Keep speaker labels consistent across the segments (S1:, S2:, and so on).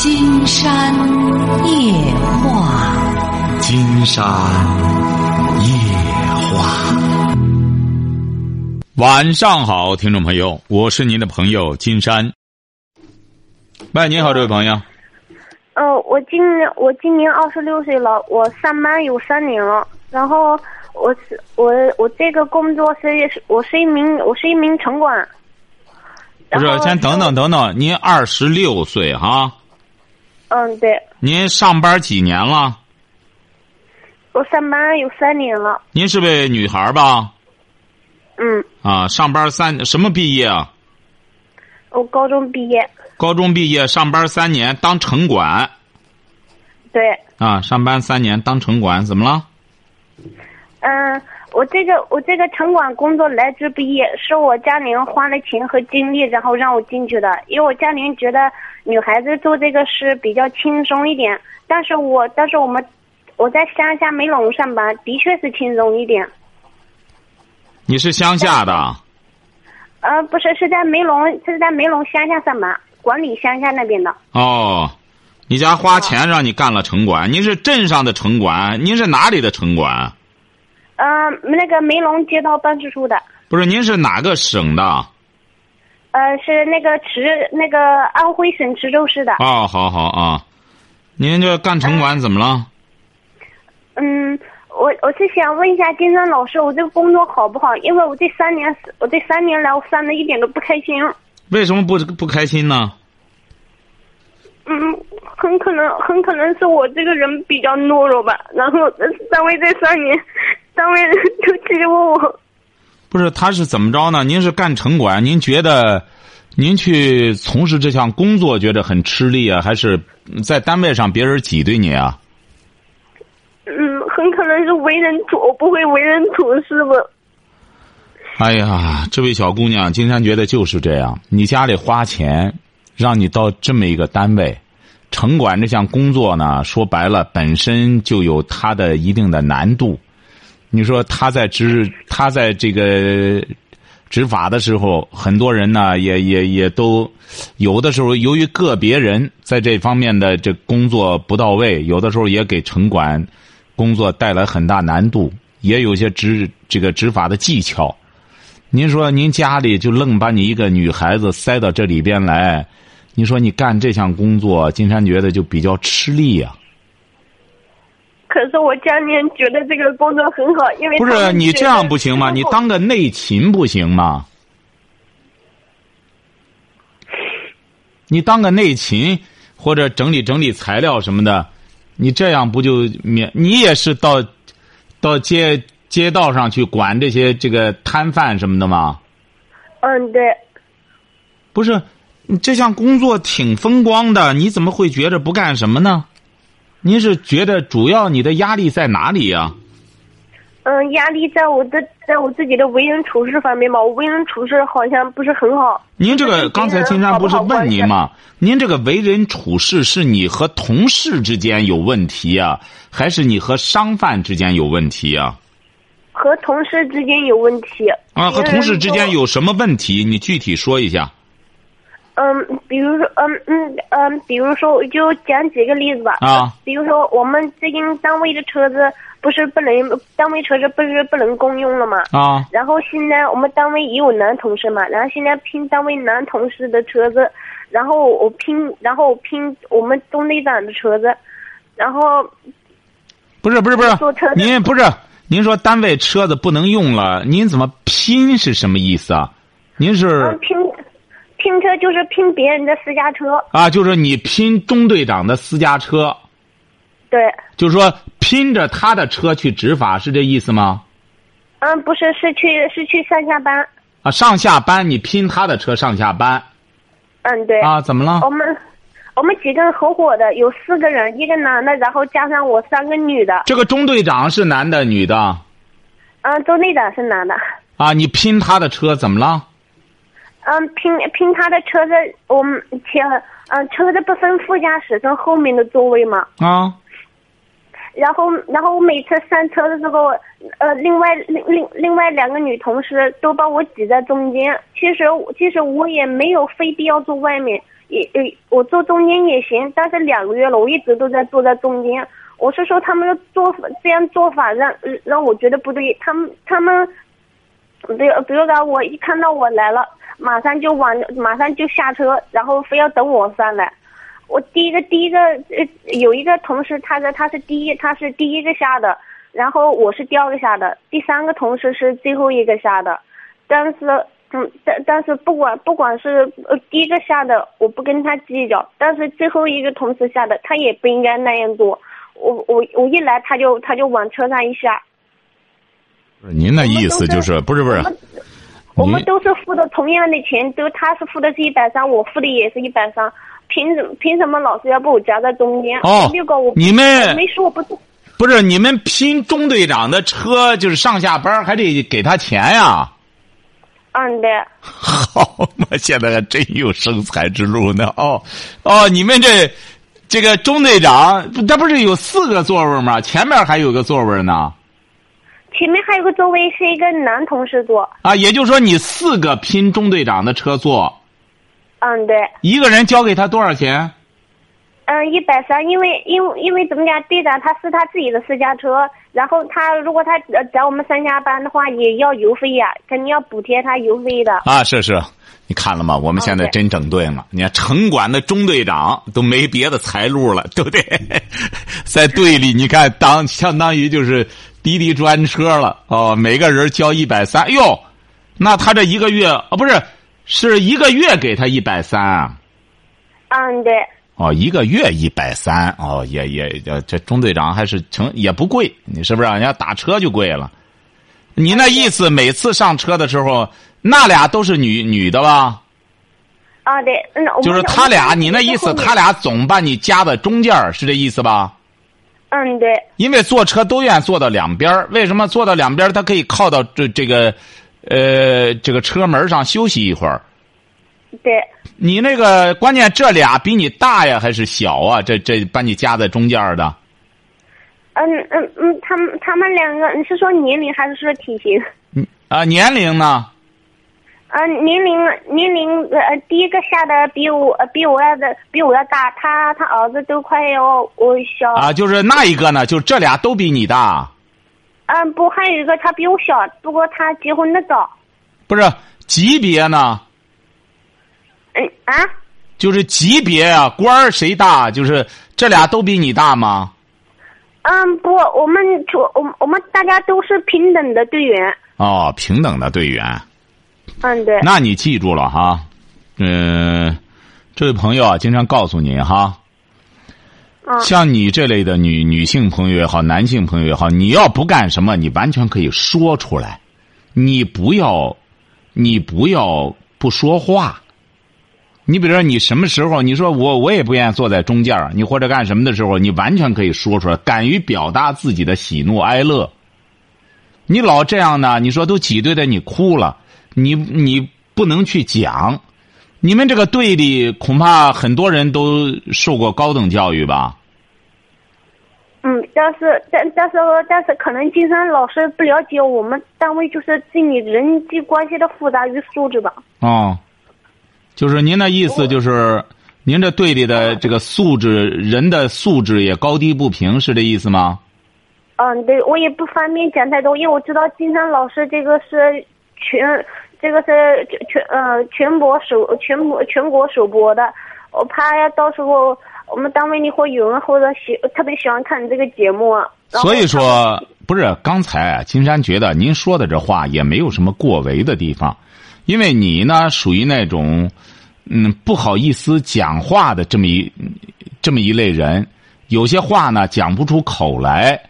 S1: 金山夜话，
S2: 金山夜话。晚上好，听众朋友，我是您的朋友金山。喂，你好，这位朋友。
S3: 呃，我今年我今年二十六岁了，我上班有三年了。然后我是我我这个工作是我是一名我是一名城管。
S2: 不是，先等等等等，您二十六岁哈？
S3: 嗯，对。
S2: 您上班几年了？
S3: 我上班有三年了。
S2: 您是位女孩吧？
S3: 嗯。
S2: 啊，上班三什么毕业啊？
S3: 我高中毕业。
S2: 高中毕业，上班三年当城管。
S3: 对。
S2: 啊，上班三年当城管，怎么了？
S3: 嗯。我这个我这个城管工作来之不易，是我家里人花了钱和精力，然后让我进去的。因为我家里人觉得女孩子做这个事比较轻松一点，但是我但是我们我在乡下梅陇上班，的确是轻松一点。
S2: 你是乡下的？
S3: 呃，不是，是在梅陇，是在梅陇乡下上班，管理乡下那边的。
S2: 哦，你家花钱让你干了城管？您是镇上的城管？您是哪里的城管？
S3: 嗯，那个梅陇街道办事处的。
S2: 不是，您是哪个省的？
S3: 呃，是那个池，那个安徽省池州市的。
S2: 哦，好好啊，您这干城管怎么了？
S3: 嗯，我我是想问一下金山老师，我这个工作好不好？因为我这三年，我这三年来，我上的一点都不开心。
S2: 为什么不不开心呢？
S3: 嗯，很可能，很可能是我这个人比较懦弱吧。然后单位这三年。单位就欺负我，
S2: 不是他是怎么着呢？您是干城管，您觉得您去从事这项工作觉得很吃力啊，还是在单位上别人挤兑你啊？
S3: 嗯，很可能是为人处不会为人处事吧。
S2: 哎呀，这位小姑娘，金山觉得就是这样。你家里花钱让你到这么一个单位，城管这项工作呢，说白了本身就有它的一定的难度。你说他在执他在这个执法的时候，很多人呢也也也都有的时候，由于个别人在这方面的这工作不到位，有的时候也给城管工作带来很大难度，也有些执这个执法的技巧。您说您家里就愣把你一个女孩子塞到这里边来，你说你干这项工作，金山觉得就比较吃力呀。
S3: 可是我家里人觉得这个工作很好，因为
S2: 不是你这样不行吗？你当个内勤不行吗？你当个内勤或者整理整理材料什么的，你这样不就免？你也是到到街街道上去管这些这个摊贩什么的吗？
S3: 嗯，对。
S2: 不是，你这项工作挺风光的，你怎么会觉着不干什么呢？您是觉得主要你的压力在哪里呀？
S3: 嗯，压力在我的，在我自己的为人处事方面吧。我为人处事好像不是很好。
S2: 您这个刚才青山不是问您吗？您这个为人处事是你和同事之间有问题呀，还是你和商贩之间有问题呀？
S3: 和同事之间有问题。
S2: 啊，和同事之间有什么问题？你具体说一下。
S3: 嗯，比如说，嗯嗯嗯，比如说，我就讲几个例子吧。
S2: 啊。
S3: 比如说，我们最近单位的车子不是不能，单位车子不是不能公用了嘛？
S2: 啊。
S3: 然后现在我们单位也有男同事嘛，然后现在拼单位男同事的车子，然后我拼，然后拼我们中队长的车子，然后。
S2: 不是不是不是，您不是您说单位车子不能用了，您怎么拼是什么意思啊？您是。
S3: 拼。拼车就是拼别人的私家车
S2: 啊，就是你拼中队长的私家车，
S3: 对，
S2: 就是说拼着他的车去执法，是这意思吗？
S3: 嗯，不是，是去是去上下班
S2: 啊，上下班你拼他的车上下班，
S3: 嗯，对
S2: 啊，怎么了？
S3: 我们我们几个人合伙的，有四个人，一个男的，然后加上我三个女的。
S2: 这个中队长是男的女的？
S3: 嗯，中队长是男的。
S2: 啊，你拼他的车怎么了？
S3: 嗯，拼拼他的车子，我们前嗯车子不分副驾驶跟后面的座位嘛。
S2: 啊。
S3: 然后然后我每次上车的时候，呃，另外另另另外两个女同事都把我挤在中间。其实其实我也没有非必要坐外面，也也我坐中间也行。但是两个月了，我一直都在坐在中间。我是说他们的做法这样做法让让我觉得不对。他们他们，比如比如说我一看到我来了，马上就往马上就下车，然后非要等我上来。我第一个第一个呃有一个同事，他的他是第一他是第一个下的，然后我是第二个下的，第三个同事是最后一个下的，但是嗯但但是不管不管是呃第一个下的，我不跟他计较，但是最后一个同事下的，他也不应该那样做。我我我一来他就他就往车上一下。
S2: 您的意思就是不是不是？
S3: 我们都是付的同样的钱，都他是付的是一百三，我付的也是一百三。凭什凭什么老师要把我夹在中间？
S2: 哦，你们
S3: 没说不
S2: 不是你们拼中队长的车，就是上下班还得给他钱呀？
S3: 嗯，对。
S2: 好嘛，现在还真有生财之路呢。哦哦，你们这这个中队长，他不是有四个座位吗？前面还有个座位呢。
S3: 前面还有个座位是一个男同事坐。
S2: 啊，也就是说你四个拼中队长的车坐。
S3: 嗯，对。
S2: 一个人交给他多少钱？
S3: 嗯，一百三，因为因为因为怎么讲，队长他是他自己的私家车，然后他如果他找我们三加班的话，也要油费呀，肯定要补贴他油费的。
S2: 啊，是是，你看了吗？我们现在真整顿了。你看城管的中队长都没别的财路了，对不对？在队里，你看当相当于就是滴滴专车了哦，每个人交一百三，哟，那他这一个月啊，不是。是一个月给他一百三啊？
S3: 嗯，对。
S2: 哦，一个月一百三，哦，也也这中队长还是成也不贵，你是不是？人家打车就贵了。你那意思，每次上车的时候，那俩都是女女的吧？
S3: 啊，对，嗯，
S2: 就是他俩，你那意思，他俩总把你夹在中间是这意思吧？
S3: 嗯，对。
S2: 因为坐车都愿坐到两边为什么坐到两边他可以靠到这这个。呃，这个车门上休息一会儿。
S3: 对。
S2: 你那个关键，这俩比你大呀，还是小啊？这这把你夹在中间的。
S3: 嗯嗯嗯，他们他们两个，你是说年龄还是说体型？
S2: 嗯啊，年龄呢？
S3: 啊，年龄年龄呃，第一个下的比我比我要的比我要大，他他儿子都快要我小。
S2: 啊，就是那一个呢？就这俩都比你大。
S3: 嗯，不，还有一个他比我小，不过他结婚的早。
S2: 不是级别呢？
S3: 嗯啊？
S2: 就是级别啊，官儿谁大？就是这俩都比你大吗？
S3: 嗯，不，我们出我我们大家都是平等的队员。
S2: 哦，平等的队员。
S3: 嗯，对。
S2: 那你记住了哈，嗯，这位朋友啊，经常告诉你哈。像你这类的女女性朋友也好，男性朋友也好，你要不干什么，你完全可以说出来。你不要，你不要不说话。你比如说，你什么时候你说我我也不愿意坐在中间你或者干什么的时候，你完全可以说出来，敢于表达自己的喜怒哀乐。你老这样呢，你说都挤兑的你哭了，你你不能去讲。你们这个队里恐怕很多人都受过高等教育吧？
S3: 嗯，但是但但是但是可能金山老师不了解我们单位就是对你人际关系的复杂与素质吧？
S2: 哦，就是您的意思就是，您这队里的这个素质人的素质也高低不平，是这意思吗？
S3: 嗯，对，我也不方便讲太多，因为我知道金山老师这个是全。这个是全全呃全国首全国全国首播的，我怕呀到时候我们单位里会有人或者喜特别喜欢看你这个节目。
S2: 所以说不是刚才金山觉得您说的这话也没有什么过为的地方，因为你呢属于那种嗯不好意思讲话的这么一这么一类人，有些话呢讲不出口来，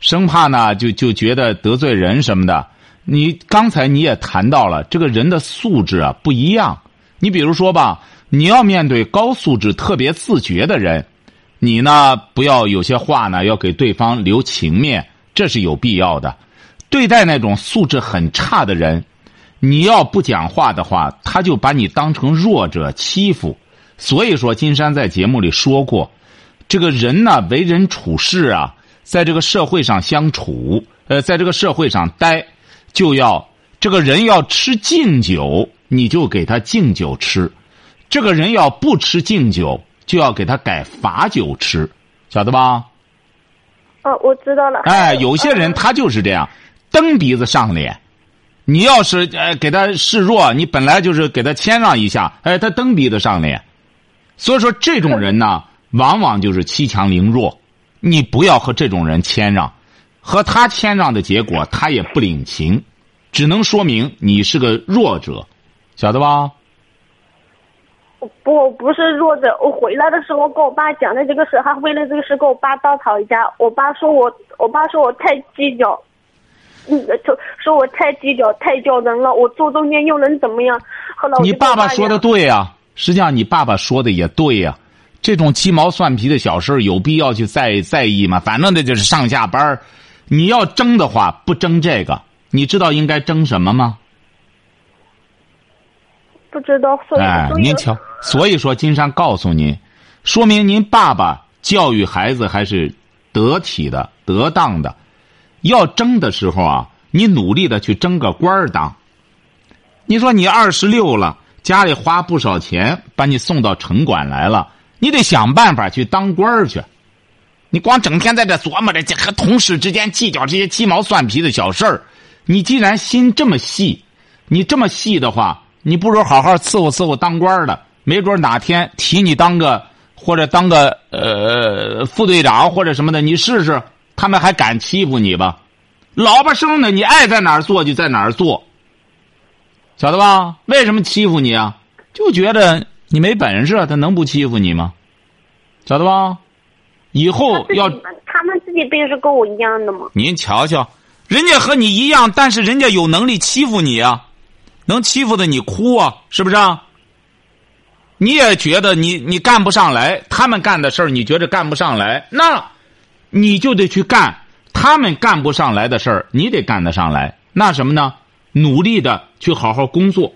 S2: 生怕呢就就觉得得罪人什么的。你刚才你也谈到了，这个人的素质啊不一样。你比如说吧，你要面对高素质、特别自觉的人，你呢不要有些话呢要给对方留情面，这是有必要的。对待那种素质很差的人，你要不讲话的话，他就把你当成弱者欺负。所以说，金山在节目里说过，这个人呢为人处事啊，在这个社会上相处，呃，在这个社会上待，就要这个人要吃敬酒，你就给他敬酒吃；这个人要不吃敬酒，就要给他改罚酒吃，晓得吧？
S3: 哦，我知道了。
S2: 哎，有些人他就是这样，蹬鼻子上脸。你要是呃给他示弱，你本来就是给他谦让一下，哎，他蹬鼻子上脸。所以说，这种人呢，往往就是欺强凌弱。你不要和这种人谦让，和他谦让的结果，他也不领情，只能说明你是个弱者，晓得吧？
S3: 不，我不是弱者。我回来的时候跟我爸讲的这个事，还为了这个事跟我爸大吵一架。我爸说我，我爸说我太计较。嗯，就说我太计较，太较真了。我坐中间又能怎么样？后来
S2: 你爸爸说的对呀，实际上你爸爸说的也对呀。这种鸡毛蒜皮的小事有必要去在在意吗？反正这就是上下班你要争的话，不争这个，你知道应该争什么吗？
S3: 不知道。
S2: 哎，您瞧，所以说金山告诉您，说明您爸爸教育孩子还是得体的、得当的。要争的时候啊，你努力的去争个官儿当。你说你二十六了，家里花不少钱把你送到城管来了，你得想办法去当官儿去。你光整天在这琢磨着和同事之间计较这些鸡毛蒜皮的小事儿，你既然心这么细，你这么细的话，你不如好好伺候伺候当官的，没准哪天提你当个或者当个呃副队长或者什么的，你试试。他们还敢欺负你吧？老婆生的，你爱在哪儿做就在哪儿做，晓得吧？为什么欺负你啊？就觉得你没本事，他能不欺负你吗？晓得吧？以后要
S3: 他们自己不也是跟我一样的吗？
S2: 您瞧瞧，人家和你一样，但是人家有能力欺负你啊，能欺负的你哭啊，是不是？啊？你也觉得你你干不上来，他们干的事儿你觉得干不上来，那。你就得去干他们干不上来的事儿，你得干得上来。那什么呢？努力的去好好工作。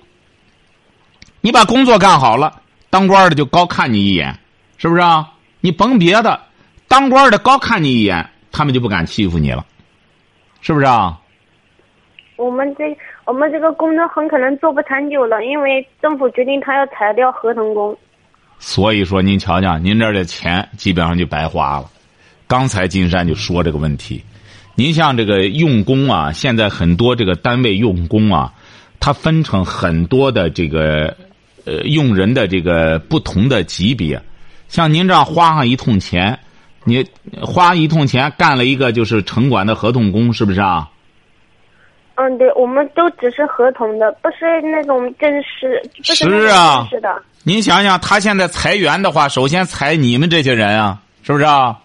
S2: 你把工作干好了，当官的就高看你一眼，是不是啊？你甭别的，当官的高看你一眼，他们就不敢欺负你了，是不是啊？
S3: 我们这我们这个工作很可能做不长久了，因为政府决定他要裁掉合同工。
S2: 所以说，您瞧瞧，您这儿的钱基本上就白花了。刚才金山就说这个问题，您像这个用工啊，现在很多这个单位用工啊，它分成很多的这个呃用人的这个不同的级别，像您这样花上一通钱，你花一通钱干了一个就是城管的合同工，是不是啊？
S3: 嗯，对，我们都只是合同的，不是那种正式，不是
S2: 啊，
S3: 是的。
S2: 您想想，他现在裁员的话，首先裁你们这些人啊，是不是啊？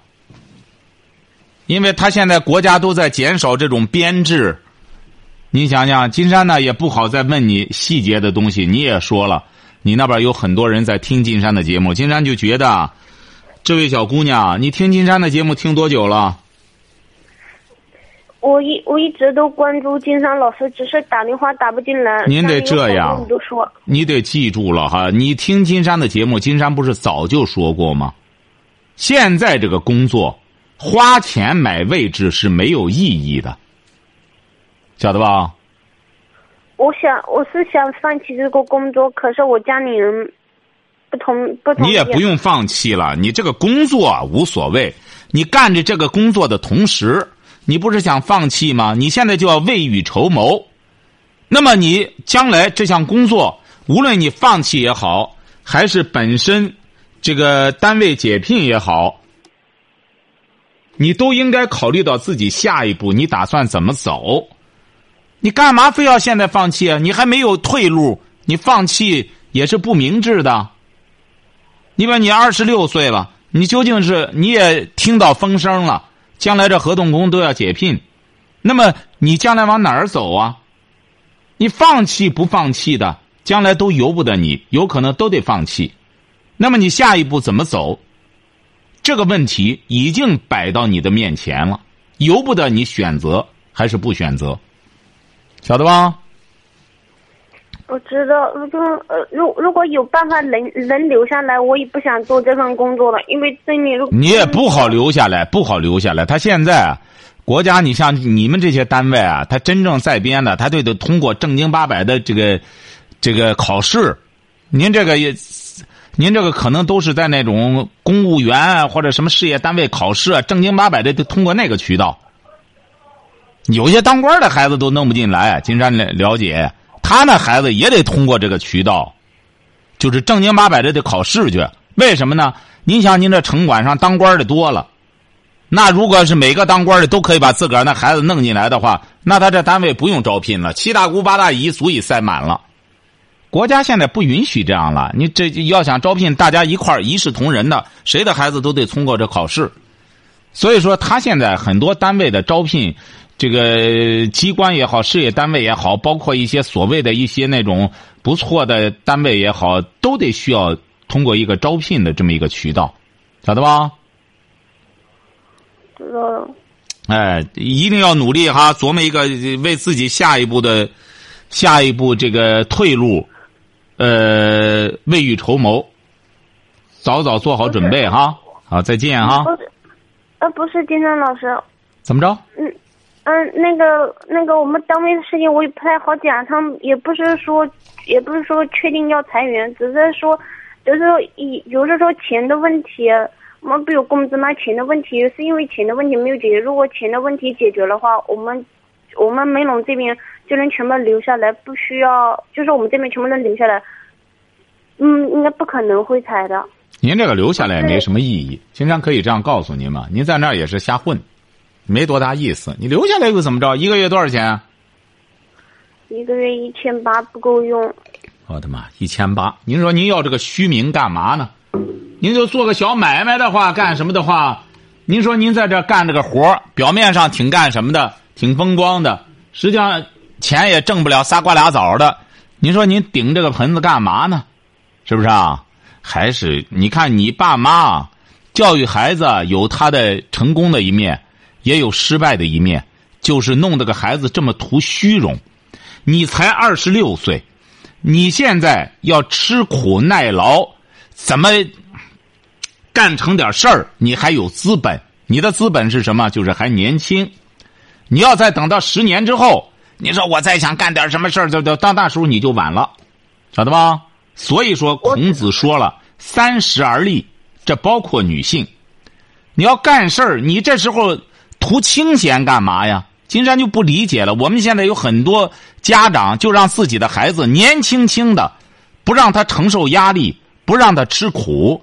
S2: 因为他现在国家都在减少这种编制，你想想，金山呢也不好再问你细节的东西。你也说了，你那边有很多人在听金山的节目，金山就觉得，这位小姑娘，你听金山的节目听多久了？
S3: 我一我一直都关注金山老师，只是打电话打不进来。
S2: 您得这样，你得记住了哈，你听金山的节目，金山不是早就说过吗？现在这个工作。花钱买位置是没有意义的，晓得吧？
S3: 我想，我是想放弃这个工作，可是我家里人不同不同
S2: 你也不用放弃了，你这个工作无所谓。你干着这个工作的同时，你不是想放弃吗？你现在就要未雨绸缪。那么你将来这项工作，无论你放弃也好，还是本身这个单位解聘也好。你都应该考虑到自己下一步你打算怎么走，你干嘛非要现在放弃啊？你还没有退路，你放弃也是不明智的。你把你二十六岁了，你究竟是你也听到风声了，将来这合同工都要解聘，那么你将来往哪儿走啊？你放弃不放弃的，将来都由不得你，有可能都得放弃。那么你下一步怎么走？这个问题已经摆到你的面前了，由不得你选择还是不选择，晓得吧？
S3: 我知道，如果呃，如如果有办法能能留下来，我也不想做这份工作了，因为这里如
S2: 你也不好留下来，不好留下来。他现在国家，你像你们这些单位啊，他真正在编的，他就得通过正经八百的这个这个考试。您这个也，您这个可能都是在那种公务员啊或者什么事业单位考试啊，正经八百的都通过那个渠道。有些当官的孩子都弄不进来，金山了了解，他那孩子也得通过这个渠道，就是正经八百的得考试去。为什么呢？您想，您这城管上当官的多了，那如果是每个当官的都可以把自个儿那孩子弄进来的话，那他这单位不用招聘了，七大姑八大姨足以塞满了。国家现在不允许这样了，你这要想招聘大家一块儿一视同仁的，谁的孩子都得通过这考试。所以说，他现在很多单位的招聘，这个机关也好，事业单位也好，包括一些所谓的一些那种不错的单位也好，都得需要通过一个招聘的这么一个渠道，晓得吧？
S3: 知道了。
S2: 哎，一定要努力哈，琢磨一个为自己下一步的下一步这个退路，呃，未雨绸缪，早早做好准备哈。好，再见哈。
S3: 呃，不是，金山老师，
S2: 怎么着？
S3: 嗯，嗯，那个那个，我们单位的事情我也不太好讲，他们也不是说，也不是说确定要裁员，只是说，就是说，一就是说钱的问题。我们不有工资吗？钱的问题是因为钱的问题没有解决。如果钱的问题解决的话，我们我们梅陇这边就能全部留下来，不需要，就是我们这边全部能留下来。嗯，应该不可能会裁的。
S2: 您这个留下来也没什么意义。经常可以这样告诉您嘛，您在那儿也是瞎混，没多大意思。你留下来又怎么着？一个月多少钱？
S3: 一个月一千八不够用。
S2: 我的妈，一千八！您说您要这个虚名干嘛呢？您就做个小买卖的话，干什么的话，您说您在这干这个活表面上挺干什么的，挺风光的，实际上钱也挣不了仨瓜俩枣的。您说您顶这个盆子干嘛呢？是不是啊？还是你看你爸妈教育孩子有他的成功的一面，也有失败的一面，就是弄得个孩子这么图虚荣。你才二十六岁，你现在要吃苦耐劳，怎么？干成点事儿，你还有资本。你的资本是什么？就是还年轻。你要再等到十年之后，你说我再想干点什么事儿，就就到那时候你就晚了，晓得吧？所以说，孔子说了“三十而立”，这包括女性。你要干事儿，你这时候图清闲干嘛呀？金山就不理解了。我们现在有很多家长就让自己的孩子年轻轻的，不让他承受压力，不让他吃苦。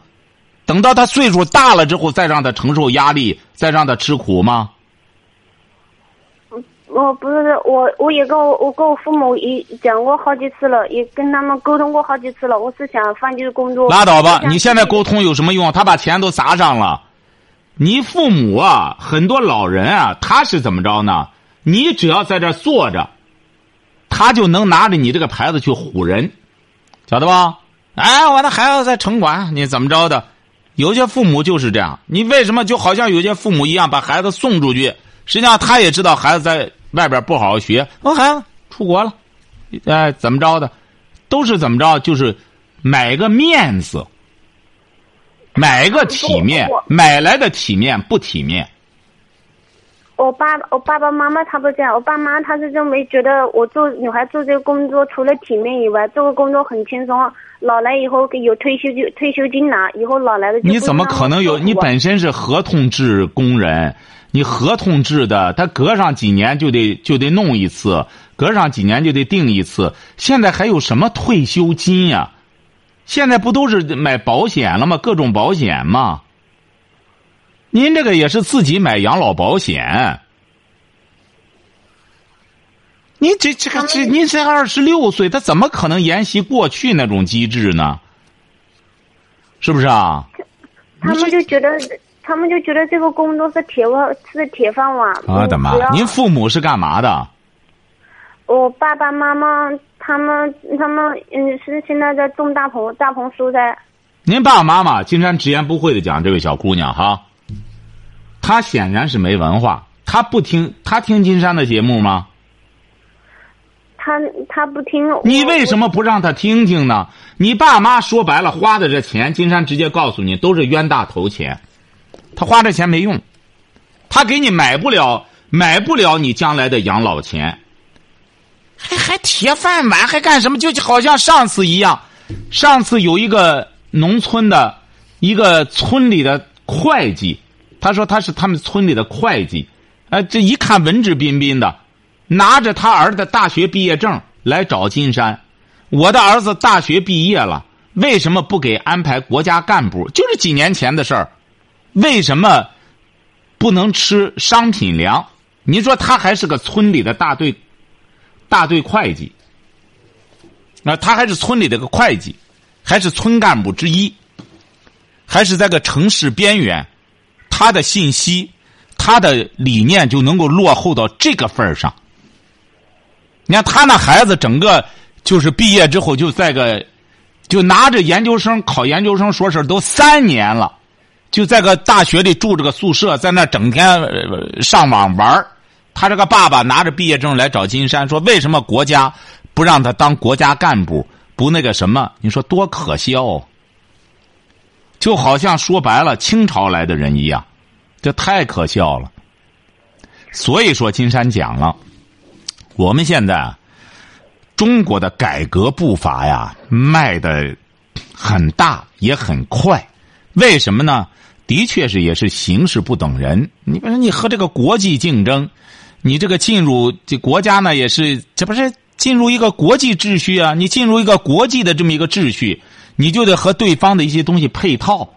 S2: 等到他岁数大了之后，再让他承受压力，再让他吃苦吗？
S3: 我不是我，我也跟我我跟我父母也讲过好几次了，也跟他们沟通过好几次了。我是想放弃工作。
S2: 拉倒吧！你现在沟通有什么用？他把钱都砸上了。你父母啊，很多老人啊，他是怎么着呢？你只要在这坐着，他就能拿着你这个牌子去唬人，晓得吧？哎，我的孩子在城管，你怎么着的？有些父母就是这样，你为什么就好像有些父母一样把孩子送出去？实际上他也知道孩子在外边不好好学，我孩子出国了，哎，怎么着的，都是怎么着，就是买个面子，买个体面，买来的体面不体面。
S3: 我爸我爸爸妈妈他不这样，我爸妈他是认为觉得我做女孩做这个工作除了体面以外，这个工作很轻松。老来以后有退休就退休金拿，以后老来的
S2: 你怎么可能有？你本身是合同制工人，你合同制的，他隔上几年就得就得弄一次，隔上几年就得定一次。现在还有什么退休金呀？现在不都是买保险了吗？各种保险吗？您这个也是自己买养老保险。你这这个这，您才二十六岁，他怎么可能沿袭过去那种机制呢？是不是啊？
S3: 他们就觉得，他们就觉得这个工作是铁饭，是铁饭碗。
S2: 我的妈！您父母是干嘛的？
S3: 我爸爸妈妈他们他们嗯是现在在种大棚大棚蔬菜。
S2: 您爸爸妈妈，金山直言不讳的讲，这位小姑娘哈，她显然是没文化，她不听，她听金山的节目吗？
S3: 他他不听。
S2: 你为什么不让他听听呢？你爸妈说白了花的这钱，金山直接告诉你都是冤大头钱，他花这钱没用，他给你买不了买不了你将来的养老钱，还还铁饭碗还干什么？就好像上次一样，上次有一个农村的一个村里的会计，他说他是他们村里的会计，呃，这一看文质彬彬的。拿着他儿子大学毕业证来找金山，我的儿子大学毕业了，为什么不给安排国家干部？就是几年前的事儿，为什么不能吃商品粮？你说他还是个村里的大队大队会计，那他还是村里的个会计，还是村干部之一，还是在个城市边缘，他的信息、他的理念就能够落后到这个份儿上。你看他那孩子，整个就是毕业之后就在个，就拿着研究生考研究生硕士都三年了，就在个大学里住着个宿舍，在那整天上网玩儿他这个爸爸拿着毕业证来找金山，说为什么国家不让他当国家干部，不那个什么？你说多可笑！就好像说白了，清朝来的人一样，这太可笑了。所以说，金山讲了。我们现在，中国的改革步伐呀，迈的很大也很快。为什么呢？的确是也是形势不等人。你比如说，你和这个国际竞争，你这个进入这国家呢，也是这不是进入一个国际秩序啊？你进入一个国际的这么一个秩序，你就得和对方的一些东西配套。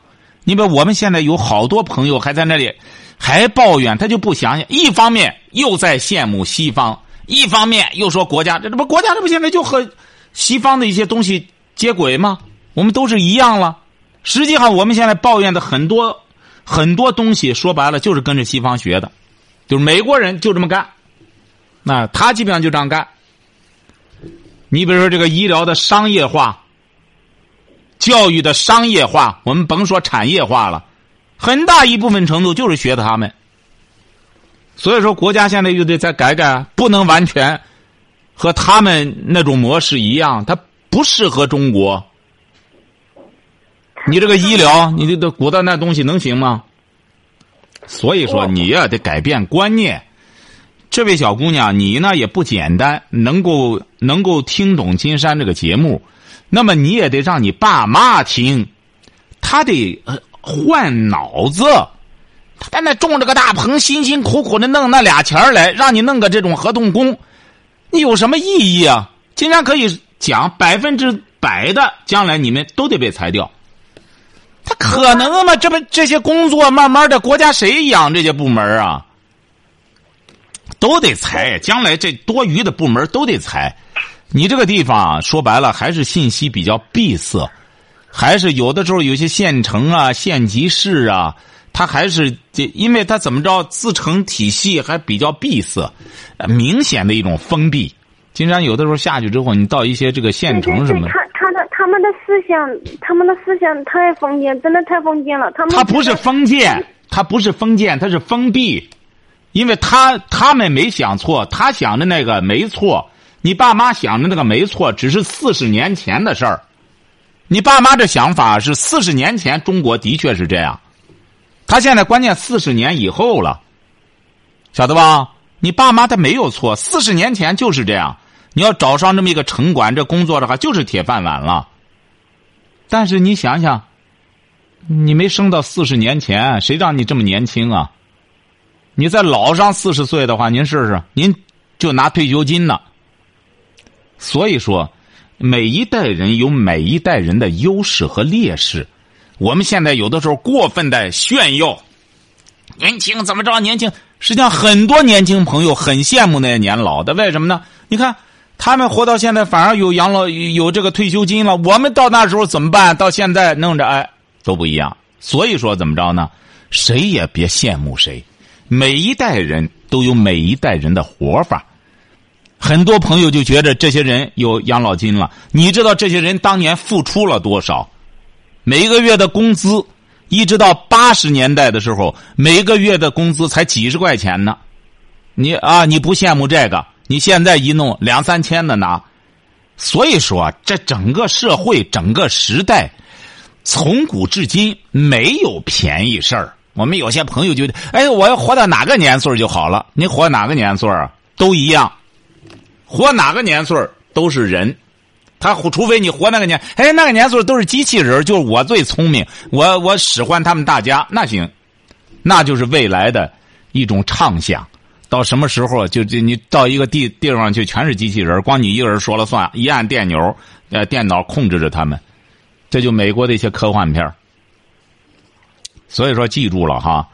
S2: 你比如我们现在有好多朋友还在那里还抱怨，他就不想想，一方面又在羡慕西方。一方面又说国家，这这不国家这不现在就和西方的一些东西接轨吗？我们都是一样了。实际上，我们现在抱怨的很多很多东西，说白了就是跟着西方学的，就是美国人就这么干，那他基本上就这样干。你比如说这个医疗的商业化、教育的商业化，我们甭说产业化了，很大一部分程度就是学的他们。所以说，国家现在又得再改改，不能完全和他们那种模式一样，它不适合中国。你这个医疗，你这个鼓捣那东西能行吗？所以说，你呀得改变观念。这位小姑娘，你呢也不简单，能够能够听懂金山这个节目，那么你也得让你爸妈听，他得换脑子。他在那种着个大棚，辛辛苦苦的弄那俩钱来，让你弄个这种合同工，你有什么意义啊？金山可以讲百分之百的，将来你们都得被裁掉。他可能吗？这不这些工作慢慢的，国家谁养这些部门啊？都得裁，将来这多余的部门都得裁。你这个地方说白了还是信息比较闭塞，还是有的时候有些县城啊、县级市啊。他还是这，因为他怎么着，自成体系还比较闭塞，明显的一种封闭。经常有的时候下去之后，你到一些这个县城什么，
S3: 他他的他们的思想，他们的思想太封建，真的太封建了。他们
S2: 他不是封建，他不是封建，他是封闭，因为他他们没想错，他想的那个没错，你爸妈想的那个没错，只是四十年前的事儿。你爸妈这想法是四十年前中国的确是这样。他现在关键四十年以后了，晓得吧？你爸妈他没有错，四十年前就是这样。你要找上这么一个城管这工作的话，就是铁饭碗了。但是你想想，你没生到四十年前，谁让你这么年轻啊？你再老上四十岁的话，您试试，您就拿退休金呢。所以说，每一代人有每一代人的优势和劣势。我们现在有的时候过分的炫耀，年轻怎么着？年轻，实际上很多年轻朋友很羡慕那些年老的，为什么呢？你看他们活到现在，反而有养老有这个退休金了。我们到那时候怎么办？到现在弄着哎都不一样。所以说怎么着呢？谁也别羡慕谁，每一代人都有每一代人的活法。很多朋友就觉得这些人有养老金了，你知道这些人当年付出了多少？每个月的工资，一直到八十年代的时候，每个月的工资才几十块钱呢。你啊，你不羡慕这个，你现在一弄两三千的拿，所以说这整个社会、整个时代，从古至今没有便宜事儿。我们有些朋友觉得，哎，我要活到哪个年岁就好了？你活哪个年岁啊？都一样，活哪个年岁都是人。他除非你活那个年，哎，那个年岁都是机器人，就是我最聪明，我我使唤他们大家，那行，那就是未来的一种畅想。到什么时候就就你到一个地地方去，全是机器人，光你一个人说了算，一按电钮，呃，电脑控制着他们，这就美国的一些科幻片所以说，记住了哈，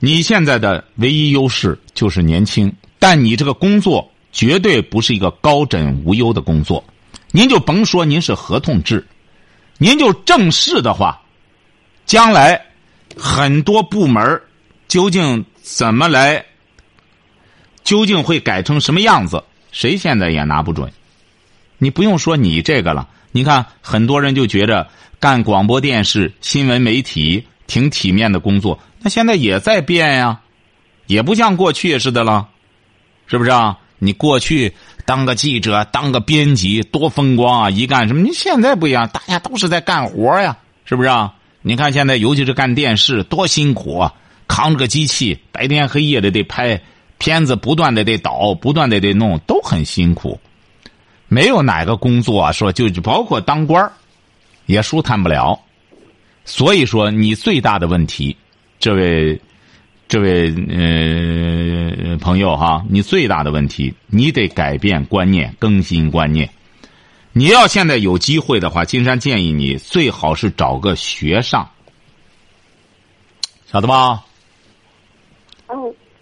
S2: 你现在的唯一优势就是年轻，但你这个工作绝对不是一个高枕无忧的工作。您就甭说您是合同制，您就正式的话，将来很多部门究竟怎么来，究竟会改成什么样子，谁现在也拿不准。你不用说你这个了，你看很多人就觉着干广播电视、新闻媒体。挺体面的工作，那现在也在变呀，也不像过去似的了，是不是啊？你过去当个记者、当个编辑多风光啊！一干什么？你现在不一样，大家都是在干活呀，是不是啊？你看现在，尤其是干电视，多辛苦啊！扛着个机器，白天黑夜的得拍片子，不断的得导，不断的得弄，都很辛苦。没有哪个工作啊说就包括当官也舒坦不了。所以说，你最大的问题，这位，这位呃朋友哈，你最大的问题，你得改变观念，更新观念。你要现在有机会的话，金山建议你最好是找个学上，晓得吧？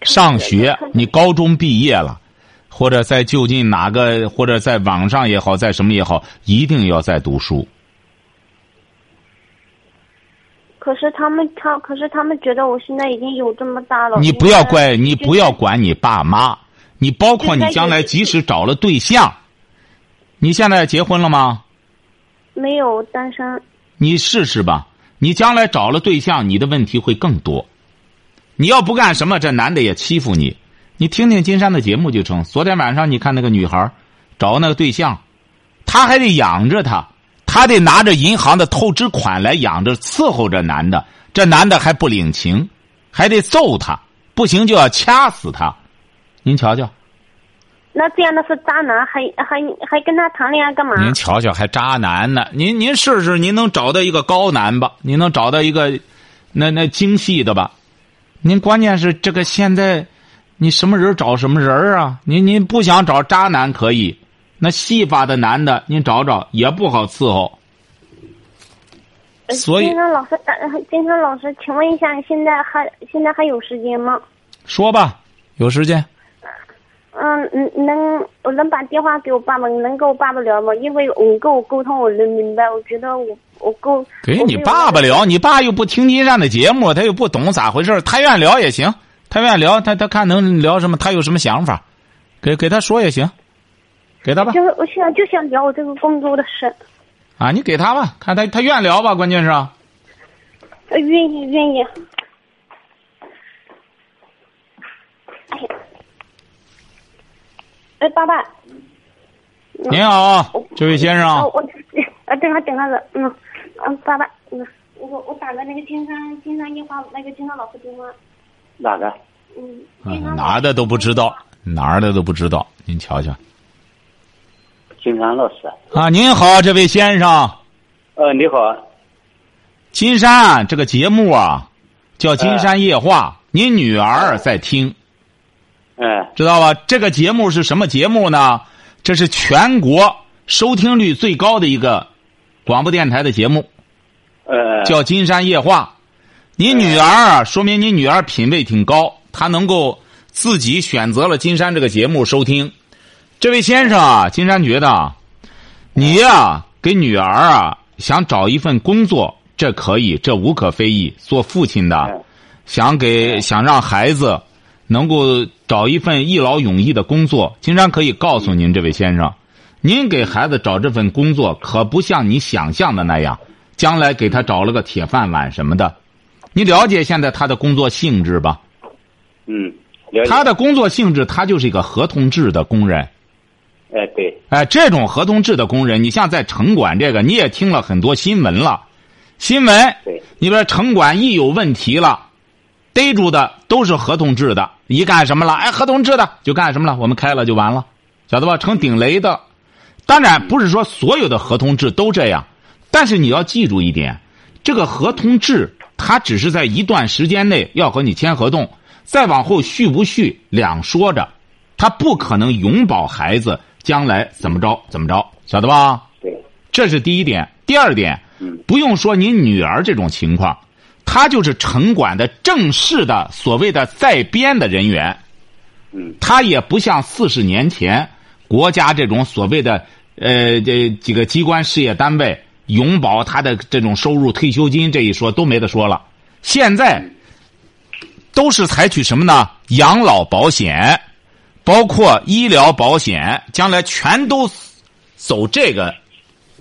S3: 嗯。
S2: 上学，你高中毕业了，或者在就近哪个，或者在网上也好，在什么也好，一定要在读书。
S3: 可是他们，他可是他们觉得我现在已经有这么大了。
S2: 你不要怪，你不要管你爸妈，你包括你将来即使找了对象，你现在结婚了吗？
S3: 没有，单身。
S2: 你试试吧，你将来找了对象，你的问题会更多。你要不干什么，这男的也欺负你。你听听金山的节目就成。昨天晚上你看那个女孩，找那个对象，她还得养着她。他得拿着银行的透支款来养着伺候着男的，这男的还不领情，还得揍他，不行就要掐死他。您瞧瞧，
S3: 那这样的是渣男，还还还跟他谈恋爱干嘛？
S2: 您瞧瞧，还渣男呢？您您试试，您能找到一个高男吧？您能找到一个那那精细的吧？您关键是这个现在，你什么人找什么人啊？您您不想找渣男可以。那戏法的男的，您找找也不好伺候。所以，
S3: 金山老师，金山老师，请问一下，现在还现在还有时间吗？
S2: 说吧，有时间。
S3: 嗯，能我能把电话给我爸爸，能跟我爸爸聊吗？因为我跟我沟通，我能明白。我觉得我我够。
S2: 给你爸爸聊，你爸又不听金山的节目，他又不懂咋回事他愿聊也行，他愿聊，他他看能聊什么，他有什么想法，给给他说也行。给他吧，
S3: 就是我现在就想聊我这个工作的事。
S2: 啊，你给他吧，看他他愿聊吧，关键是。
S3: 他愿意愿意。哎呀，哎，爸爸。
S2: 您好，这位先生。
S3: 我啊，等下等下子，嗯嗯，爸爸，嗯，我我打个那个金山金山夜话，那个金山老师电话。
S4: 哪个？
S3: 嗯。
S2: 哪的都不知道，哪儿的都不知道，您瞧瞧。
S4: 金山老师
S2: 啊，您好，这位先生。
S4: 呃，你好。
S2: 金山这个节目啊，叫《金山夜话》，您女儿在听。
S4: 嗯。
S2: 知道吧？这个节目是什么节目呢？这是全国收听率最高的一个广播电台的节目。
S4: 呃。
S2: 叫《金山夜话》，你女儿啊，说明你女儿品位挺高，她能够自己选择了金山这个节目收听。这位先生啊，金山觉得，你呀给女儿啊想找一份工作，这可以，这无可非议。做父亲的，想给想让孩子能够找一份一劳永逸的工作，金山可以告诉您，这位先生，您给孩子找这份工作，可不像你想象的那样，将来给他找了个铁饭碗什么的。你了解现在他的工作性质吧？
S4: 嗯。
S2: 他的工作性质，他就是一个合同制的工人。
S4: 哎，对，
S2: 哎，这种合同制的工人，你像在城管这个，你也听了很多新闻了。新闻，
S4: 对，
S2: 你说城管一有问题了，逮住的都是合同制的，一干什么了？哎，合同制的就干什么了？我们开了就完了，晓得吧？成顶雷的。当然不是说所有的合同制都这样，但是你要记住一点，这个合同制它只是在一段时间内要和你签合同，再往后续不续两说着，他不可能永保孩子将来怎么着怎么着，晓得吧？
S4: 对，
S2: 这是第一点。第二点，不用说您女儿这种情况，她就是城管的正式的所谓的在编的人员，
S4: 嗯，
S2: 她也不像四十年前国家这种所谓的呃这几个机关事业单位永保他的这种收入退休金这一说都没得说了，现在都是采取什么呢？养老保险，包括医疗保险，将来全都走这个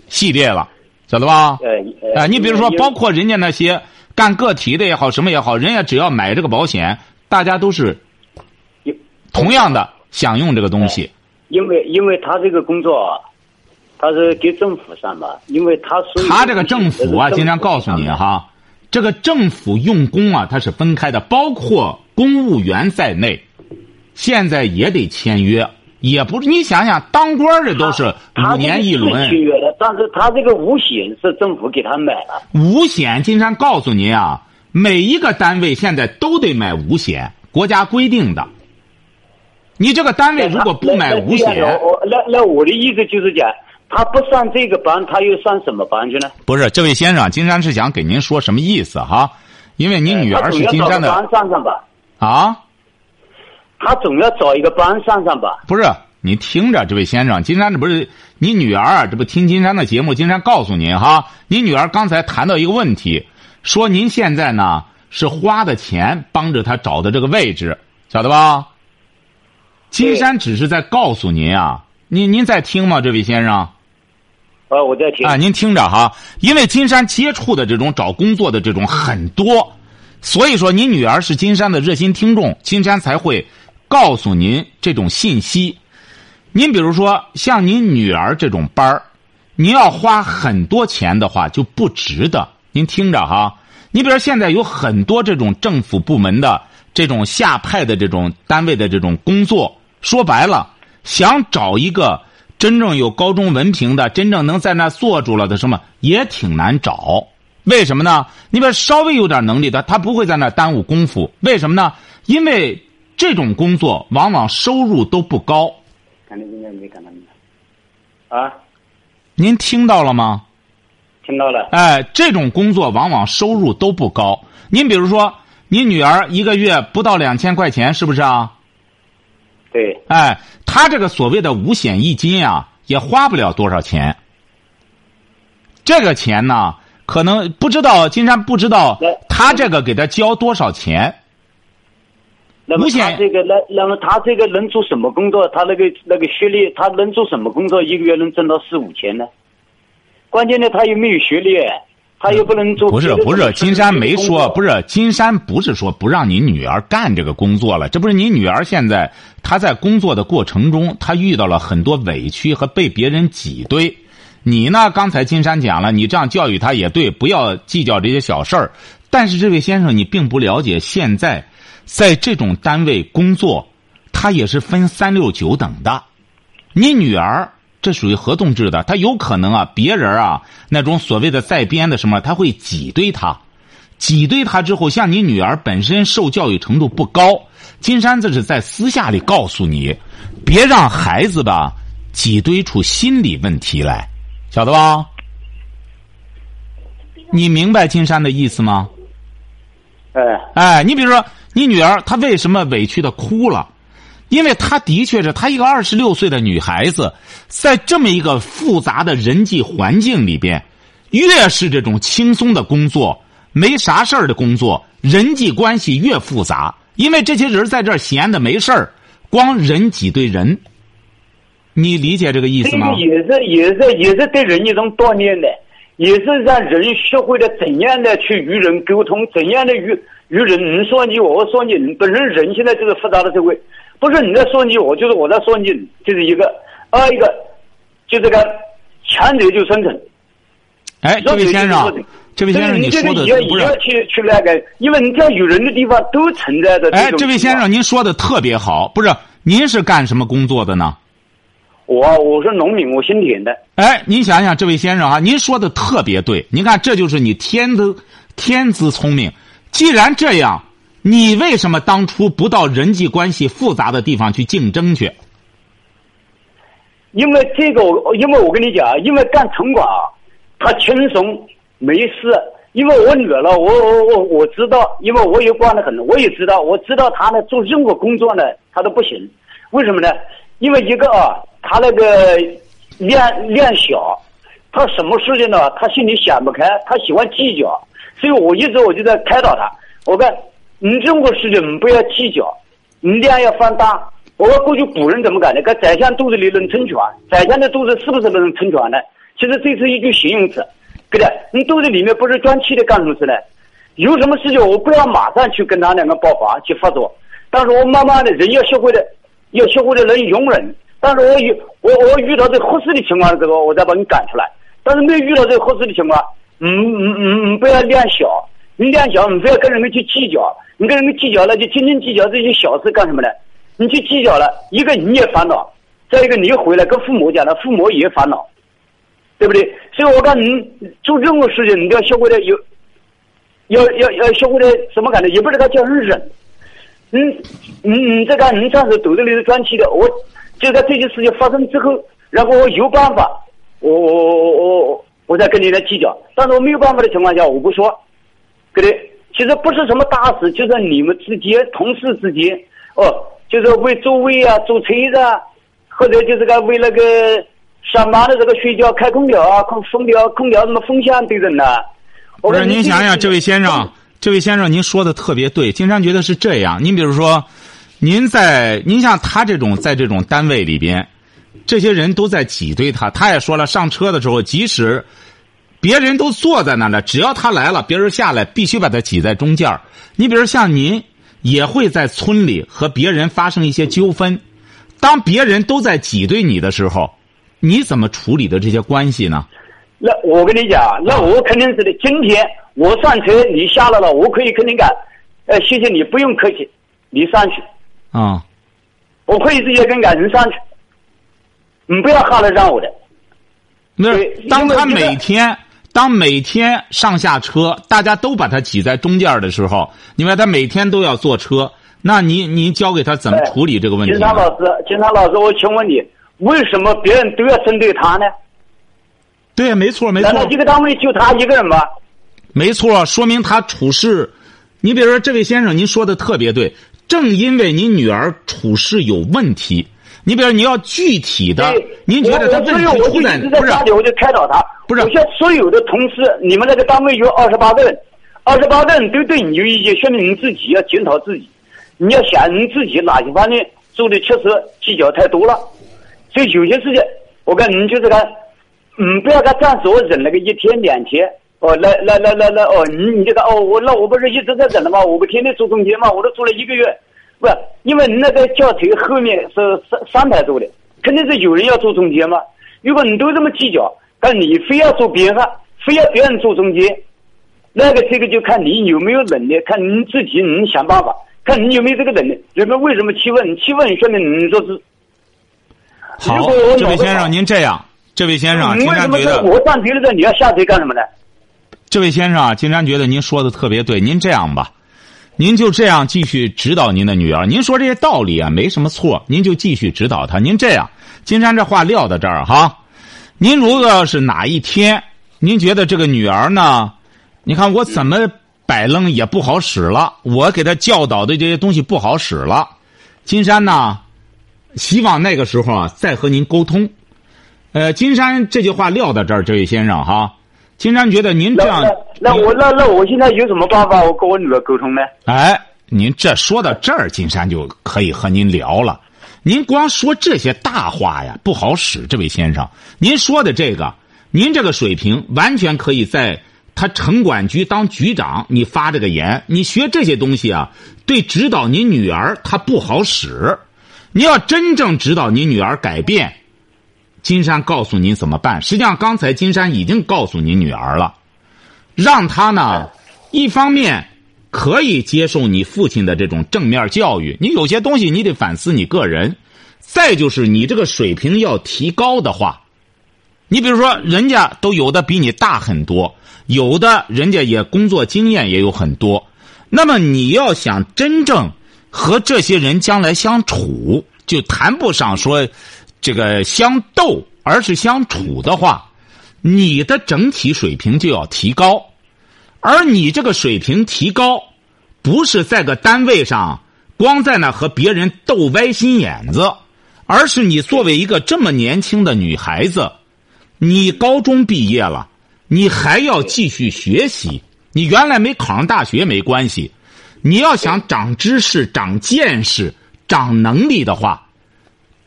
S2: 系列了。晓得吧？
S4: 呃，
S2: 哎，你比如说，包括人家那些干个体的也好，什么也好，人家只要买这个保险，大家都是同样的享用这个东西。
S4: 因为因为他这个工作啊，他是给政府上吧，因为他是
S2: 他这个政府啊，经常告诉你，哈，这个政府用工啊，它是分开的，包括公务员在内，现在也得签约，也不是你想想，当官的都是五年一轮，
S4: 约的，但是他这个五险是政府给他买的，
S2: 五险，经常告诉您啊，每一个单位现在都得买五险，国家规定的。你这个单位如果不买五险，
S4: 那那我的意思就是讲，他不上这个班，他又上什么班去呢？
S2: 不是这位先生，金山是想给您说什么意思哈？因为您女儿是金山的
S4: 班上上吧，
S2: 啊，
S4: 他总要找一个班上上吧。
S2: 不是你听着，这位先生，金山这不是你女儿啊？这不听金山的节目，金山告诉您哈，您女儿刚才谈到一个问题，说您现在呢是花的钱帮着她找的这个位置，晓得吧？金山只是在告诉您啊，您您在听吗？这位先生？
S4: 啊，我在听。
S2: 啊，您听着哈，因为金山接触的这种找工作的这种很多，所以说您女儿是金山的热心听众，金山才会告诉您这种信息。您比如说像您女儿这种班儿，您要花很多钱的话就不值得。您听着哈，你比如说现在有很多这种政府部门的这种下派的这种单位的这种工作，说白了，想找一个真正有高中文凭的，真正能在那坐住了的什么，也挺难找。为什么呢？你比如稍微有点能力的，他不会在那耽误功夫。为什么呢？因为这种工作往往收入都不高。
S4: 啊，
S2: 您听到了吗？
S4: 听到了。
S2: 哎，这种工作往往收入都不高。您比如说，您女儿一个月不到两千块钱，是不是啊？
S4: 对，
S2: 哎，他这个所谓的五险一金啊，也花不了多少钱。这个钱呢，可能不知道，金山不知道他这个给他交多少钱。
S4: 那么他这个，那那么他这个能做什么工作？他那个那个学历，他能做什么工作？一个月能挣到四五千呢？关键呢，他又没有学历，他又不能做。
S2: 不是不是，金山没说，不
S4: 是。
S2: 是金山不是说不让你女儿干这个工作了，这不是你女儿现在她在工作的过程中，她遇到了很多委屈和被别人挤兑。你呢？刚才金山讲了，你这样教育她也对，不要计较这些小事儿。但是这位先生，你并不了解现在在这种单位工作，他也是分三六九等的。你女儿这属于合同制的，他有可能啊，别人啊那种所谓的在编的什么，他会挤兑他，挤兑他之后，像你女儿本身受教育程度不高，金山这是在私下里告诉你，别让孩子吧挤兑出心理问题来，晓得吧？你明白金山的意思吗？
S4: 哎，
S2: 哎，你比如说，你女儿她为什么委屈的哭了？因为她的确是她一个二十六岁的女孩子，在这么一个复杂的人际环境里边，越是这种轻松的工作、没啥事儿的工作，人际关系越复杂。因为这些人在这儿闲的没事儿，光人挤兑人，你理解这个意思吗？
S4: 也是也是也是对人一种锻炼的，也是让人学会了怎样的去与人沟通，怎样的与与人你说你我，我说你，本身人现在就是复杂的社会，不是你在说你我，就是我在说你，这是一个。二一个，就这个强者就生存。
S2: 哎，这位先生，这位先生，你说的不是
S4: 去去那个，因为你要有人的地方都存在着。
S2: 哎，这位先生，您说的特别好，不是？您是干什么工作的呢？
S4: 我我是农民，我姓田的。
S2: 哎，您想想，这位先生啊，您说的特别对。您看，这就是你天资天资聪明。既然这样，你为什么当初不到人际关系复杂的地方去竞争去？
S4: 因为这个，因为我跟你讲，因为干城管啊，他轻松没事。因为我女儿，我我我我知道，因为我也惯得很，我也知道，我知道他呢做任何工作呢，他都不行。为什么呢？因为一个啊，他那个量量小，他什么事情呢？他心里想不开，他喜欢计较。所以我一直我就在开导他。我看你任何事情你不要计较，你量要放大。我说过去古人怎么讲的？跟宰相肚子里能撑船，宰相的肚子是不是能撑船呢？其实这是一句形容词，对的。你肚子里面不是装气的，干什么事呢？有什么事情我不要马上去跟他两个爆发去发作，但是我慢慢的人要学会的，要学会的能容忍。但是我遇我我遇到这合适的情况的时候，我再把你赶出来。但是没有遇到这合适的情况，嗯嗯嗯嗯，不要量小，你量小，你不要跟人们去计较，你跟人们计较了，就斤斤计较这些小事干什么呢？你去计较了，一个你也烦恼，再一个你又回来跟父母讲了，父母也烦恼，对不对？所以我讲你做任何事情，你都要学会的有，要要要学会的什么感觉？也不是他叫忍，嗯嗯你，这个你暂时肚子里是装气的，我就在这件事情发生之后，然后我有办法，我我我我我我再跟你来计较，但是我没有办法的情况下，我不说，对的？其实不是什么大事，就是你们之间，同事之间，哦。就是为座位啊，坐车子啊，或者就是个为那个上班的这个睡觉开空调啊，空空调空调什么风向对人呐。
S2: 不是您想想，这位先生，这位先生，您说的特别对。经常觉得是这样。您比如说，您在您像他这种在这种单位里边，这些人都在挤兑他。他也说了，上车的时候，即使别人都坐在那了，只要他来了，别人下来必须把他挤在中间你比如像您。也会在村里和别人发生一些纠纷，当别人都在挤兑你的时候，你怎么处理的这些关系呢？
S4: 那我跟你讲，那我肯定是的。今天我上车，你下来了，我可以肯定讲，呃，谢谢你，不用客气，你上去。
S2: 啊，
S4: 我可以直接跟赶人上去，你不要哈来让我的。
S2: 那当他每天。当每天上下车，大家都把他挤在中间的时候，你看他每天都要坐车，那你你教给他怎么处理这个问题？
S4: 警察老师，警察老师，我请问你，为什么别人都要针对他呢？
S2: 对，没错，没错。
S4: 难道一个单位就他一个人吗？
S2: 没错，说明他处事。你比如说，这位先生，您说的特别对，正因为您女儿处事有问题。你比如你要具体的，您觉得他问题出在不是？
S4: 我就开导他，
S2: 不是。
S4: 我像所有的同事，你们那个单位有二十八个人，二十八个人都对你有意见，说明你自己要检讨自己，你要想你自己哪些方面做的确实计较太多了。所以有些事情，我跟你就是看，嗯，不要他暂时我忍了个一天两天，哦，来来来来来，哦，你你这个哦，我那我不是一直在忍了吗？我不天天做中间吗？我都做了一个月。不，因为你那个轿车后面是三三排座的，肯定是有人要坐中间嘛。如果你都这么计较，但你非要坐边上，非要别人坐中间，那个这个就看你有没有能力，看你自己，你想办法，看你有没有这个能力。人们为什么提问？提问说明你说是。
S2: 好，这位先生，您这样，这位先生，金山觉得
S4: 我上车的时候你要下车干什么呢？
S2: 这位先生，金山觉得您说的特别对，您这样吧。您就这样继续指导您的女儿。您说这些道理啊，没什么错。您就继续指导她。您这样，金山这话撂到这儿哈。您如果要是哪一天，您觉得这个女儿呢，你看我怎么摆弄也不好使了，我给她教导的这些东西不好使了。金山呢，希望那个时候啊，再和您沟通。呃，金山这句话撂到这儿，这位先生哈。金山觉得您这样，
S4: 那我那那我现在有什么办法？我跟我女儿沟通呢？
S2: 哎，您这说到这儿，金山就可以和您聊了。您光说这些大话呀，不好使。这位先生，您说的这个，您这个水平完全可以在他城管局当局长，你发这个言，你学这些东西啊，对指导您女儿她不好使。你要真正指导你女儿改变，金山告诉您怎么办。实际上，刚才金山已经告诉你女儿了，让她呢，一方面可以接受你父亲的这种正面教育，你有些东西你得反思你个人。再就是你这个水平要提高的话，你比如说，人家都有的比你大很多，有的人家也工作经验也有很多，那么你要想真正和这些人将来相处，就谈不上说这个相斗，而是相处的话，你的整体水平就要提高，而你这个水平提高，不是在个单位上光在那和别人斗歪心眼子。而是你作为一个这么年轻的女孩子，你高中毕业了，你还要继续学习。你原来没考上大学没关系，你要想长知识、长见识、长能力的话，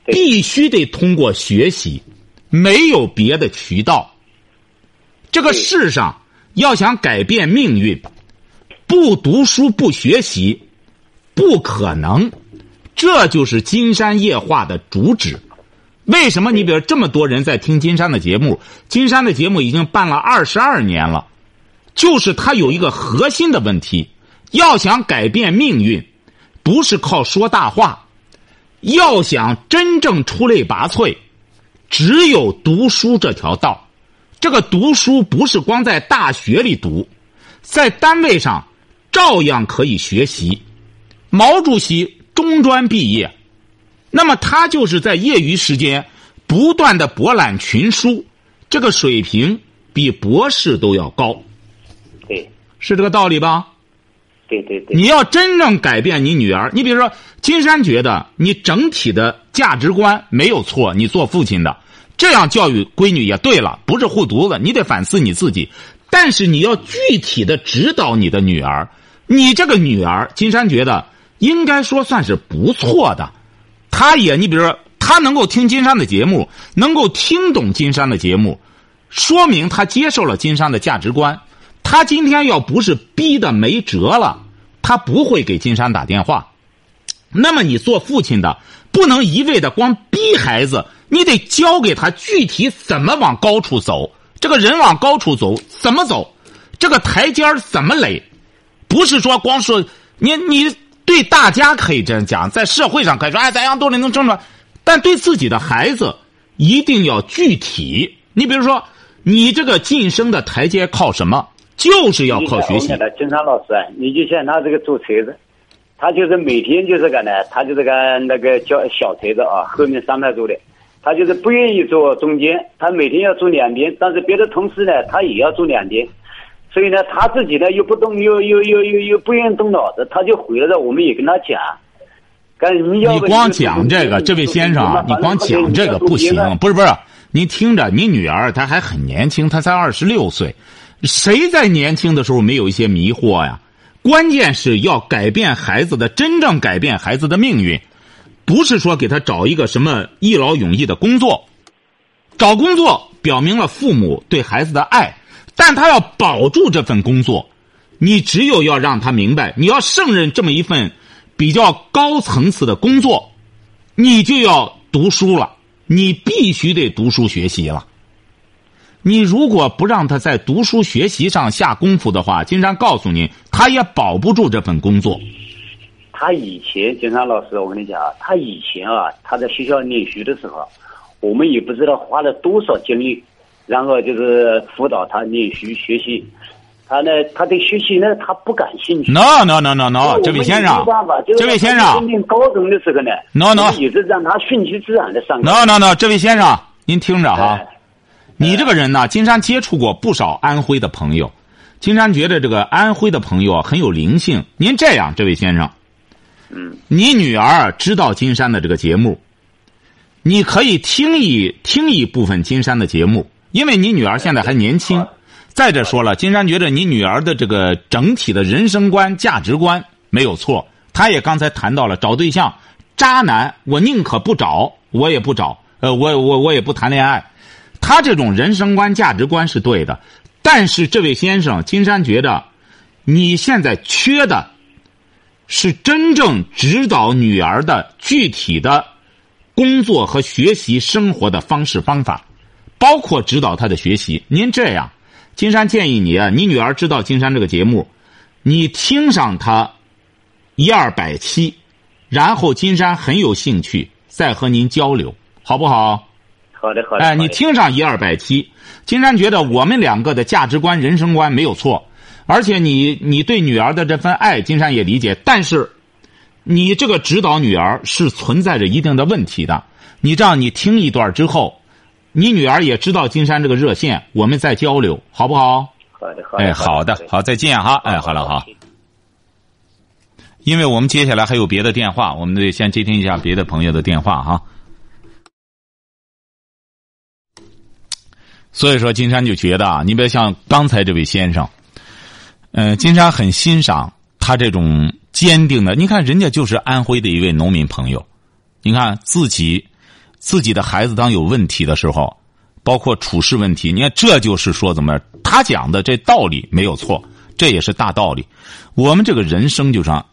S2: 必须得通过学习，没有别的渠道。这个世上要想改变命运，不读书不学习，不可能。这就是金山夜话的主旨。为什么你比如这么多人在听金山的节目？金山的节目已经办了二十二年了，就是他有一个核心的问题：要想改变命运，不是靠说大话；要想真正出类拔萃，只有读书这条道。这个读书不是光在大学里读，在单位上照样可以学习。毛主席。中专毕业，那么他就是在业余时间不断的博览群书，这个水平比博士都要高。
S4: 对，
S2: 是这个道理吧？
S4: 对对对。
S2: 你要真正改变你女儿，你比如说金山觉得你整体的价值观没有错，你做父亲的这样教育闺女也对了，不是护犊子，你得反思你自己。但是你要具体的指导你的女儿，你这个女儿，金山觉得。应该说算是不错的，她也你比如说，她能够听金山的节目，能够听懂金山的节目，说明她接受了金山的价值观。他今天要不是逼的没辙了，他不会给金山打电话。那么你做父亲的，不能一味的光逼孩子，你得教给他具体怎么往高处走。这个人往高处走怎么走？这个台阶怎么垒？不是说光说你你。对大家可以这样讲，在社会上可以说，哎，咱样都能能挣着，但对自己的孩子一定要具体。你比如说，你这个晋升的台阶靠什么？就是要靠学习。
S4: 金山老师啊，你就像他这个坐车子，他就是每天就是个呢，他就是个那个叫小车子啊，后面三排座的，他就是不愿意坐中间，他每天要坐两边，但是别的同事呢，他也要坐两边。所以呢，他自己呢又不动，又又又又又不愿意动脑子，他就回来了。我们也跟他讲，
S2: 你光讲这个，这位先生，你光讲这个不行。不是不是，您听着，你女儿她还很年轻，她才二十六岁，谁在年轻的时候没有一些迷惑呀？关键是要改变孩子的，真正改变孩子的命运，不是说给他找一个什么一劳永逸的工作，找工作表明了父母对孩子的爱。但他要保住这份工作，你只有要让他明白，你要胜任这么一份比较高层次的工作，你就要读书了，你必须得读书学习了。你如果不让他在读书学习上下功夫的话，金山告诉你，他也保不住这份工作。
S4: 他以前，金山老师，我跟你讲啊，他以前啊，他在学校念书的时候，我们也不知道花了多少精力。然后就是辅导他念书学习，他呢，他对学习呢，他不感兴趣。
S2: no no no no no，这位先生，这位先生，
S4: 念高中的时候呢
S2: ，no no，
S4: 也是让他顺其自然的上。
S2: no no no，这位先生，您听着哈，你这个人呢，金山接触过不少安徽的朋友，金山觉得这个安徽的朋友很有灵性。您这样，这位先生，
S4: 嗯，
S2: 你女儿知道金山的这个节目，你可以听一听一部分金山的节目。因为你女儿现在还年轻，再者说了，金山觉得你女儿的这个整体的人生观、价值观没有错。她也刚才谈到了找对象，渣男我宁可不找，我也不找，呃，我我我也不谈恋爱。他这种人生观、价值观是对的，但是这位先生，金山觉得，你现在缺的，是真正指导女儿的具体的工作和学习生活的方式方法，包括指导她的学习。您这样，金山建议你啊，你女儿知道金山这个节目，你听上她一二百期，然后金山很有兴趣再和您交流，好不好？
S4: 好的，好的。
S2: 哎，你听上一二百期，金山觉得我们两个的价值观、人生观没有错，而且你你对女儿的这份爱，金山也理解。但是，你这个指导女儿是存在着一定的问题的。你这样，你听一段之后，你女儿也知道金山这个热线，我们再交流，好不好？
S4: 好的，好的。
S2: 哎，好的，好，再见哈。哎，好了好。因为我们接下来还有别的电话，我们得先接听一下别的朋友的电话哈。所以说，金山就觉得啊，你别像刚才这位先生，嗯，金山很欣赏他这种坚定的。你看，人家就是安徽的一位农民朋友，你看自己自己的孩子当有问题的时候，包括处事问题，你看这就是说怎么他讲的这道理没有错，这也是大道理。我们这个人生就上，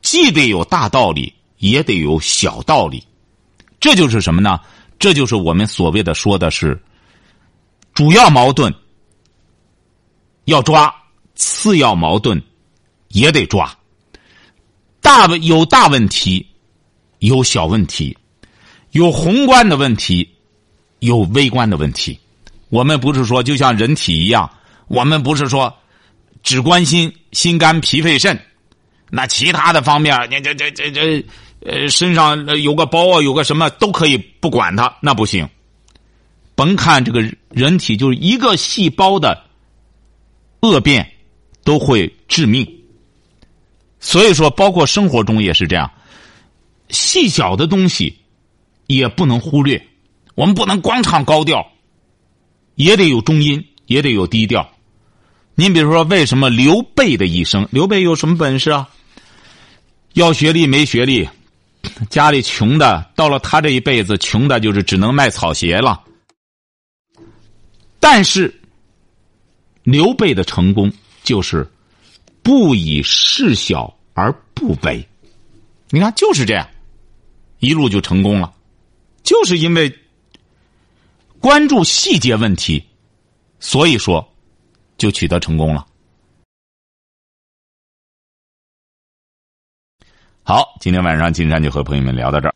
S2: 既得有大道理，也得有小道理，这就是什么呢？这就是我们所谓的说的是。主要矛盾要抓，次要矛盾也得抓。大有大问题，有小问题，有宏观的问题，有微观的问题。我们不是说就像人体一样，我们不是说只关心心肝脾肺肾，那其他的方面，你这这这这呃身上有个包啊，有个什么都可以不管它，那不行。甭看这个人体，就是一个细胞的恶变都会致命。所以说，包括生活中也是这样，细小的东西也不能忽略。我们不能光唱高调，也得有中音，也得有低调。您比如说，为什么刘备的一生，刘备有什么本事啊？要学历没学历，家里穷的，到了他这一辈子，穷的就是只能卖草鞋了。但是，刘备的成功就是不以事小而不为。你看，就是这样，一路就成功了，就是因为关注细节问题，所以说就取得成功了。好，今天晚上金山就和朋友们聊到这儿。